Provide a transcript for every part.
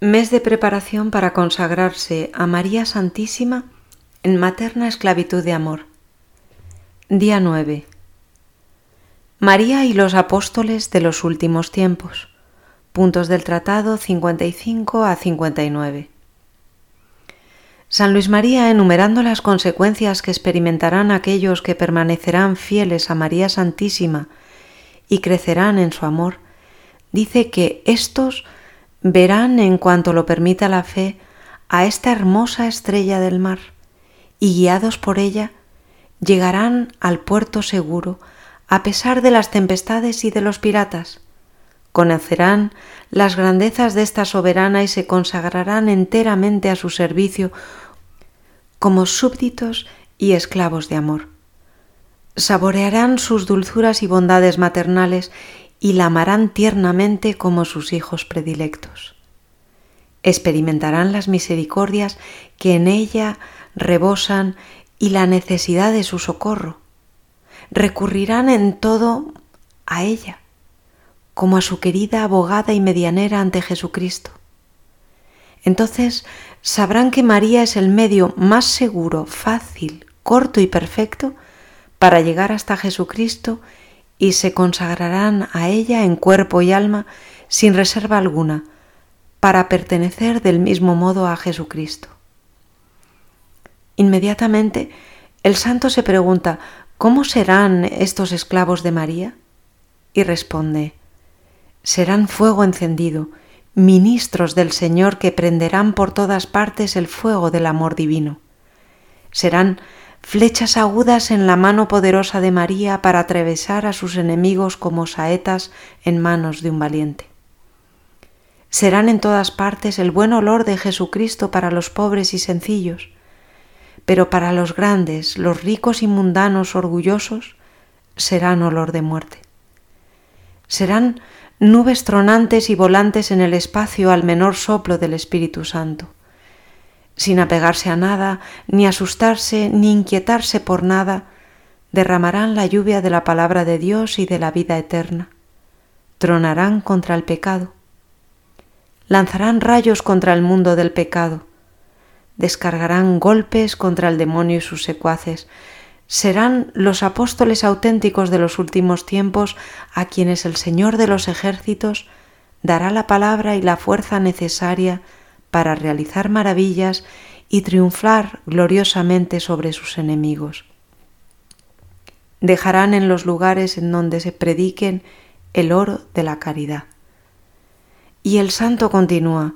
Mes de preparación para consagrarse a María Santísima en materna esclavitud de amor. Día 9. María y los apóstoles de los últimos tiempos. Puntos del tratado 55 a 59. San Luis María, enumerando las consecuencias que experimentarán aquellos que permanecerán fieles a María Santísima y crecerán en su amor, dice que éstos verán en cuanto lo permita la fe a esta hermosa estrella del mar y guiados por ella llegarán al puerto seguro a pesar de las tempestades y de los piratas. Conocerán las grandezas de esta soberana y se consagrarán enteramente a su servicio como súbditos y esclavos de amor. Saborearán sus dulzuras y bondades maternales y la amarán tiernamente como sus hijos predilectos. Experimentarán las misericordias que en ella rebosan y la necesidad de su socorro. Recurrirán en todo a ella, como a su querida abogada y medianera ante Jesucristo. Entonces sabrán que María es el medio más seguro, fácil, corto y perfecto para llegar hasta Jesucristo y se consagrarán a ella en cuerpo y alma sin reserva alguna, para pertenecer del mismo modo a Jesucristo. Inmediatamente el santo se pregunta, ¿cómo serán estos esclavos de María? Y responde, serán fuego encendido, ministros del Señor que prenderán por todas partes el fuego del amor divino. Serán flechas agudas en la mano poderosa de María para atravesar a sus enemigos como saetas en manos de un valiente. Serán en todas partes el buen olor de Jesucristo para los pobres y sencillos, pero para los grandes, los ricos y mundanos orgullosos, serán olor de muerte. Serán nubes tronantes y volantes en el espacio al menor soplo del Espíritu Santo sin apegarse a nada, ni asustarse, ni inquietarse por nada, derramarán la lluvia de la palabra de Dios y de la vida eterna. Tronarán contra el pecado. Lanzarán rayos contra el mundo del pecado. Descargarán golpes contra el demonio y sus secuaces. Serán los apóstoles auténticos de los últimos tiempos a quienes el Señor de los ejércitos dará la palabra y la fuerza necesaria para realizar maravillas y triunfar gloriosamente sobre sus enemigos. Dejarán en los lugares en donde se prediquen el oro de la caridad. Y el santo continúa,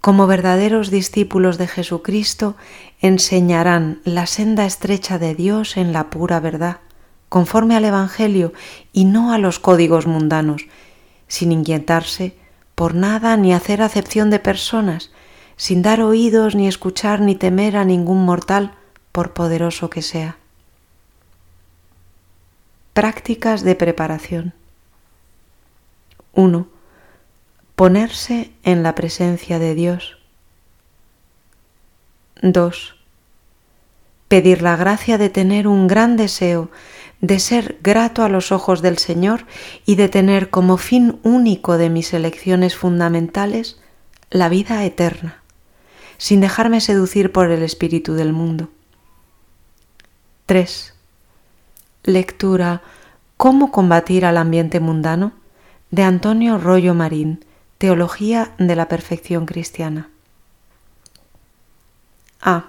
como verdaderos discípulos de Jesucristo, enseñarán la senda estrecha de Dios en la pura verdad, conforme al Evangelio y no a los códigos mundanos, sin inquietarse por nada ni hacer acepción de personas, sin dar oídos ni escuchar ni temer a ningún mortal, por poderoso que sea. Prácticas de preparación. 1. Ponerse en la presencia de Dios. 2. Pedir la gracia de tener un gran deseo de ser grato a los ojos del Señor y de tener como fin único de mis elecciones fundamentales la vida eterna, sin dejarme seducir por el espíritu del mundo. 3. Lectura ¿Cómo combatir al ambiente mundano? de Antonio Rollo Marín, Teología de la Perfección Cristiana. A.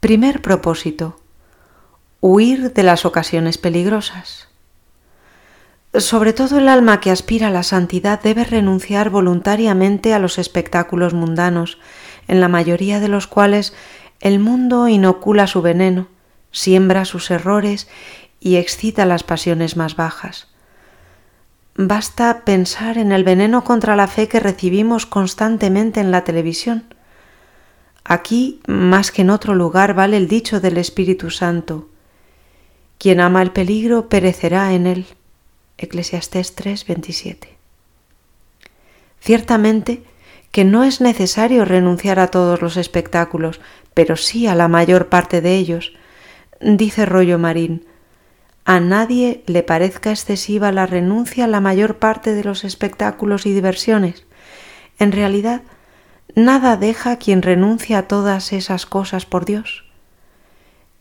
Primer propósito huir de las ocasiones peligrosas. Sobre todo el alma que aspira a la santidad debe renunciar voluntariamente a los espectáculos mundanos, en la mayoría de los cuales el mundo inocula su veneno, siembra sus errores y excita las pasiones más bajas. Basta pensar en el veneno contra la fe que recibimos constantemente en la televisión. Aquí, más que en otro lugar, vale el dicho del Espíritu Santo. Quien ama el peligro perecerá en él. Eclesiastés 3:27. Ciertamente que no es necesario renunciar a todos los espectáculos, pero sí a la mayor parte de ellos. Dice Rollo Marín, a nadie le parezca excesiva la renuncia a la mayor parte de los espectáculos y diversiones. En realidad, nada deja quien renuncia a todas esas cosas por Dios,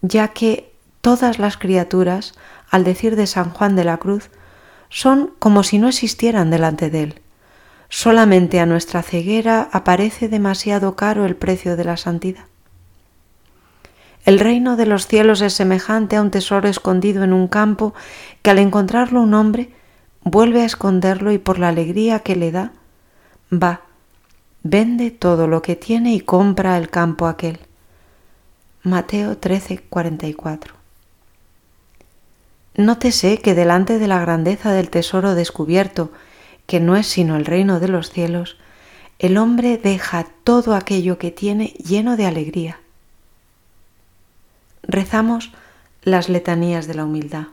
ya que todas las criaturas, al decir de San Juan de la Cruz, son como si no existieran delante de él. Solamente a nuestra ceguera aparece demasiado caro el precio de la santidad. El reino de los cielos es semejante a un tesoro escondido en un campo que al encontrarlo un hombre vuelve a esconderlo y por la alegría que le da, va, vende todo lo que tiene y compra el campo aquel. Mateo 13, 44. Nótese que delante de la grandeza del tesoro descubierto, que no es sino el reino de los cielos, el hombre deja todo aquello que tiene lleno de alegría. Rezamos las letanías de la humildad.